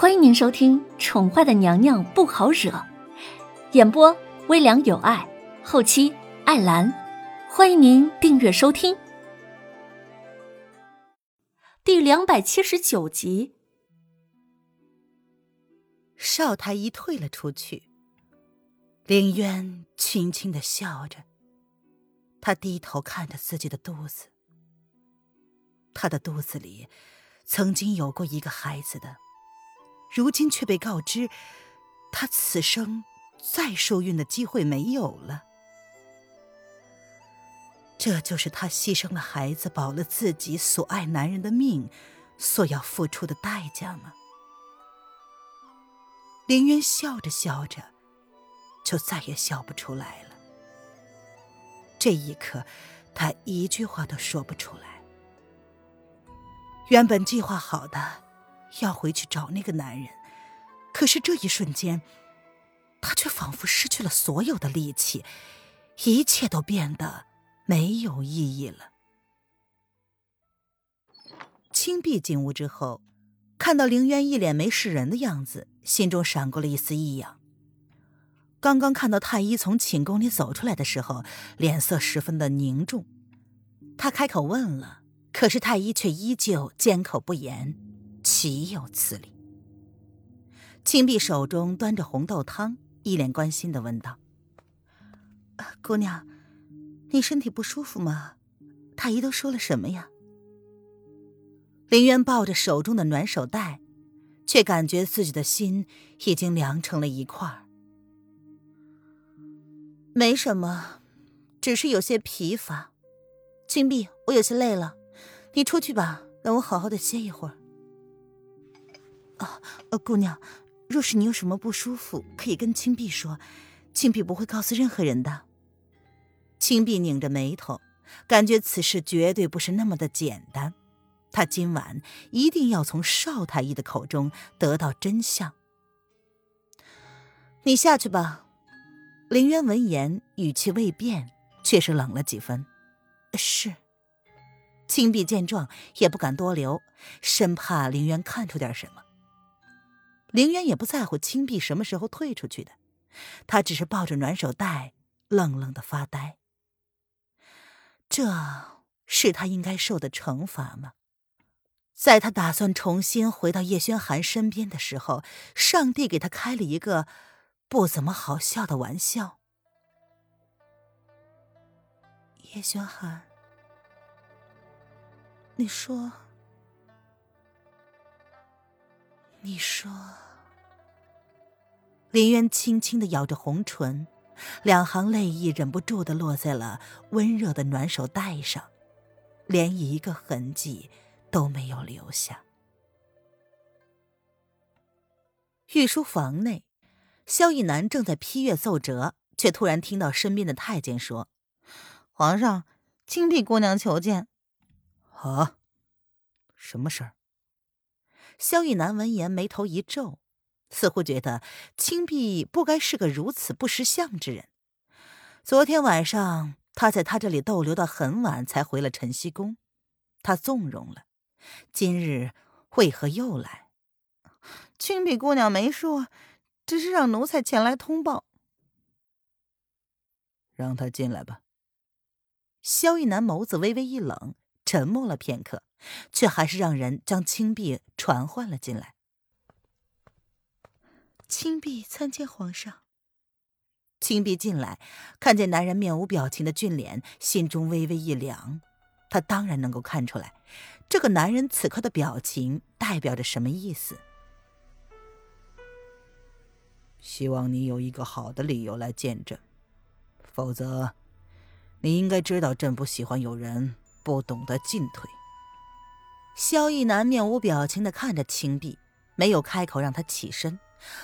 欢迎您收听《宠坏的娘娘不好惹》，演播微凉有爱，后期艾兰。欢迎您订阅收听。第两百七十九集，邵太医退了出去，凌渊轻轻的笑着，他低头看着自己的肚子，他的肚子里曾经有过一个孩子的。如今却被告知，她此生再受孕的机会没有了。这就是她牺牲了孩子，保了自己所爱男人的命，所要付出的代价吗？林渊笑着笑着，就再也笑不出来了。这一刻，他一句话都说不出来。原本计划好的。要回去找那个男人，可是这一瞬间，他却仿佛失去了所有的力气，一切都变得没有意义了。青碧进屋之后，看到凌渊一脸没事人的样子，心中闪过了一丝异样。刚刚看到太医从寝宫里走出来的时候，脸色十分的凝重，他开口问了，可是太医却依旧缄口不言。岂有此理！青碧手中端着红豆汤，一脸关心的问道：“姑娘，你身体不舒服吗？太医都说了什么呀？”林渊抱着手中的暖手袋，却感觉自己的心已经凉成了一块没什么，只是有些疲乏。青碧，我有些累了，你出去吧，让我好好的歇一会儿。啊，姑娘，若是你有什么不舒服，可以跟青碧说，青碧不会告诉任何人的。青碧拧着眉头，感觉此事绝对不是那么的简单，她今晚一定要从邵太医的口中得到真相。你下去吧。林渊闻言，语气未变，却是冷了几分。是。青碧见状，也不敢多留，生怕林渊看出点什么。凌渊也不在乎青碧什么时候退出去的，他只是抱着暖手袋，愣愣的发呆。这是他应该受的惩罚吗？在他打算重新回到叶轩寒身边的时候，上帝给他开了一个不怎么好笑的玩笑。叶轩寒，你说。你说，林渊轻轻的咬着红唇，两行泪意忍不住的落在了温热的暖手袋上，连一个痕迹都没有留下。御书房内，萧逸南正在批阅奏折，却突然听到身边的太监说：“皇上，青碧姑娘求见。”啊，什么事儿？萧逸南闻言，眉头一皱，似乎觉得青碧不该是个如此不识相之人。昨天晚上，他在他这里逗留到很晚，才回了晨曦宫，他纵容了。今日为何又来？青碧姑娘没说，只是让奴才前来通报。让他进来吧。萧逸南眸子微微一冷，沉默了片刻。却还是让人将青碧传唤了进来。青碧参见皇上。青碧进来，看见男人面无表情的俊脸，心中微微一凉。他当然能够看出来，这个男人此刻的表情代表着什么意思。希望你有一个好的理由来见朕，否则，你应该知道朕不喜欢有人不懂得进退。萧逸南面无表情的看着青碧，没有开口让他起身，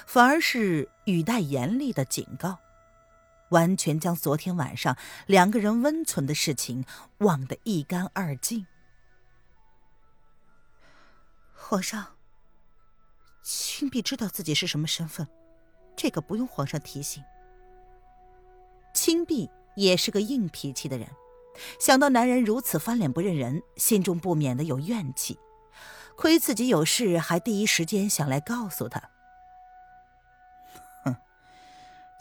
反而是语带严厉的警告，完全将昨天晚上两个人温存的事情忘得一干二净。皇上，青碧知道自己是什么身份，这个不用皇上提醒。青碧也是个硬脾气的人。想到男人如此翻脸不认人，心中不免的有怨气。亏自己有事还第一时间想来告诉他。哼，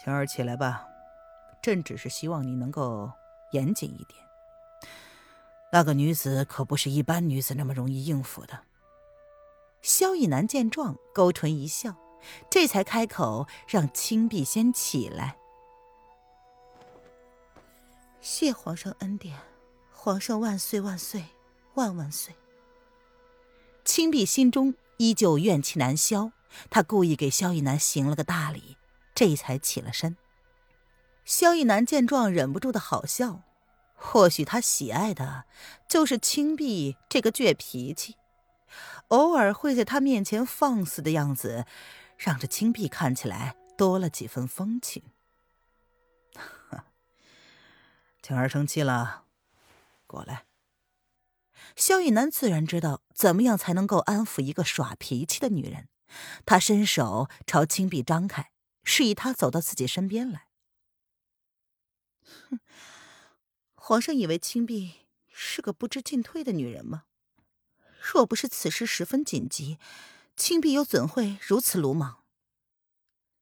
晴儿起来吧，朕只是希望你能够严谨一点。那个女子可不是一般女子那么容易应付的。萧逸南见状，勾唇一笑，这才开口让青碧先起来。谢皇上恩典，皇上万岁万岁万万岁！青碧心中依旧怨气难消，他故意给萧逸南行了个大礼，这才起了身。萧逸南见状，忍不住的好笑。或许他喜爱的就是青碧这个倔脾气，偶尔会在他面前放肆的样子，让这青碧看起来多了几分风情。晴儿生气了，过来。萧逸南自然知道怎么样才能够安抚一个耍脾气的女人，他伸手朝青碧张开，示意她走到自己身边来。哼，皇上以为青碧是个不知进退的女人吗？若不是此事十分紧急，青碧又怎会如此鲁莽？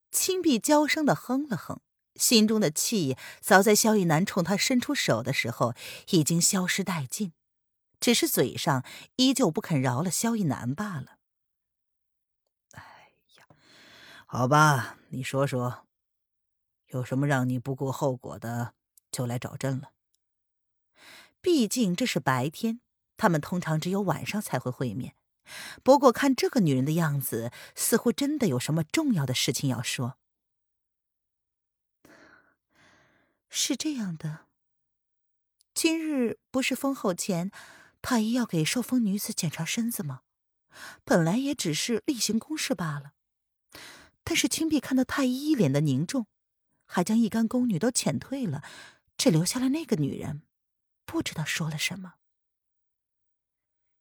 青碧娇声的哼了哼。心中的气，早在萧逸南冲他伸出手的时候已经消失殆尽，只是嘴上依旧不肯饶了萧逸南罢了。哎呀，好吧，你说说，有什么让你不顾后果的就来找朕了？毕竟这是白天，他们通常只有晚上才会会面。不过看这个女人的样子，似乎真的有什么重要的事情要说。是这样的，今日不是封后前，太医要给受封女子检查身子吗？本来也只是例行公事罢了。但是青碧看到太医一脸的凝重，还将一干宫女都遣退了，只留下了那个女人，不知道说了什么。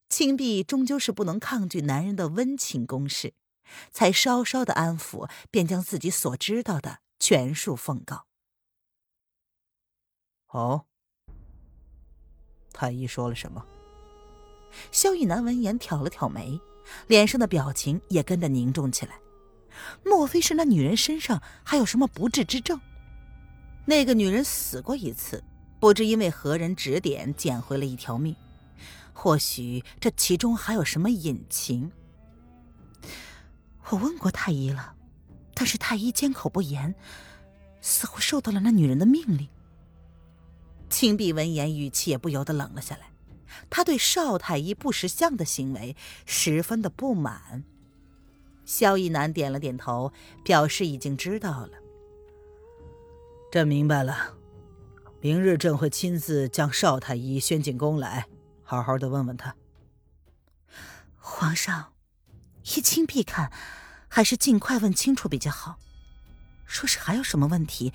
青碧终究是不能抗拒男人的温情攻势，才稍稍的安抚，便将自己所知道的全数奉告。哦，太医说了什么？萧逸南闻言挑了挑眉，脸上的表情也跟着凝重起来。莫非是那女人身上还有什么不治之症？那个女人死过一次，不知因为何人指点捡回了一条命。或许这其中还有什么隐情。我问过太医了，但是太医缄口不言，似乎受到了那女人的命令。青碧闻言，语气也不由得冷了下来。他对邵太医不识相的行为十分的不满。萧逸南点了点头，表示已经知道了。朕明白了，明日朕会亲自将邵太医宣进宫来，好好的问问他。皇上，依青碧看，还是尽快问清楚比较好。若是还有什么问题？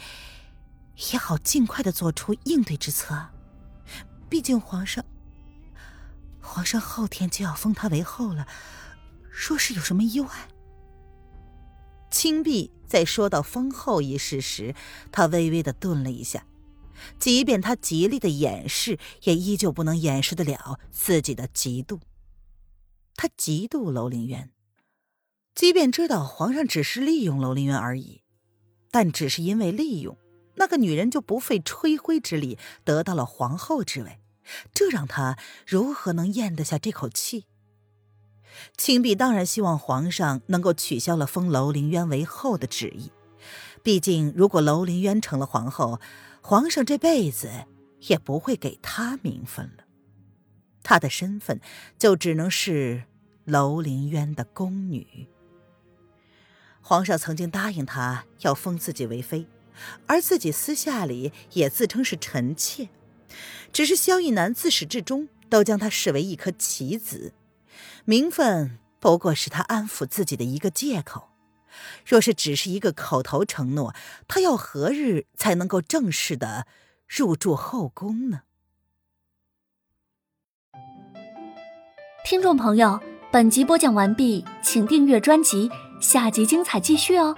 也好尽快的做出应对之策，毕竟皇上，皇上后天就要封他为后了。若是有什么意外，青碧在说到封后一事时，他微微的顿了一下。即便他极力的掩饰，也依旧不能掩饰得了自己的嫉妒。他嫉妒楼凌渊，即便知道皇上只是利用楼凌渊而已，但只是因为利用。那个女人就不费吹灰之力得到了皇后之位，这让他如何能咽得下这口气？青碧当然希望皇上能够取消了封楼凌渊为后的旨意，毕竟如果楼凌渊成了皇后，皇上这辈子也不会给她名分了，她的身份就只能是楼凌渊的宫女。皇上曾经答应她要封自己为妃。而自己私下里也自称是臣妾，只是萧逸南自始至终都将她视为一颗棋子，名分不过是他安抚自己的一个借口。若是只是一个口头承诺，他要何日才能够正式的入住后宫呢？听众朋友，本集播讲完毕，请订阅专辑，下集精彩继续哦。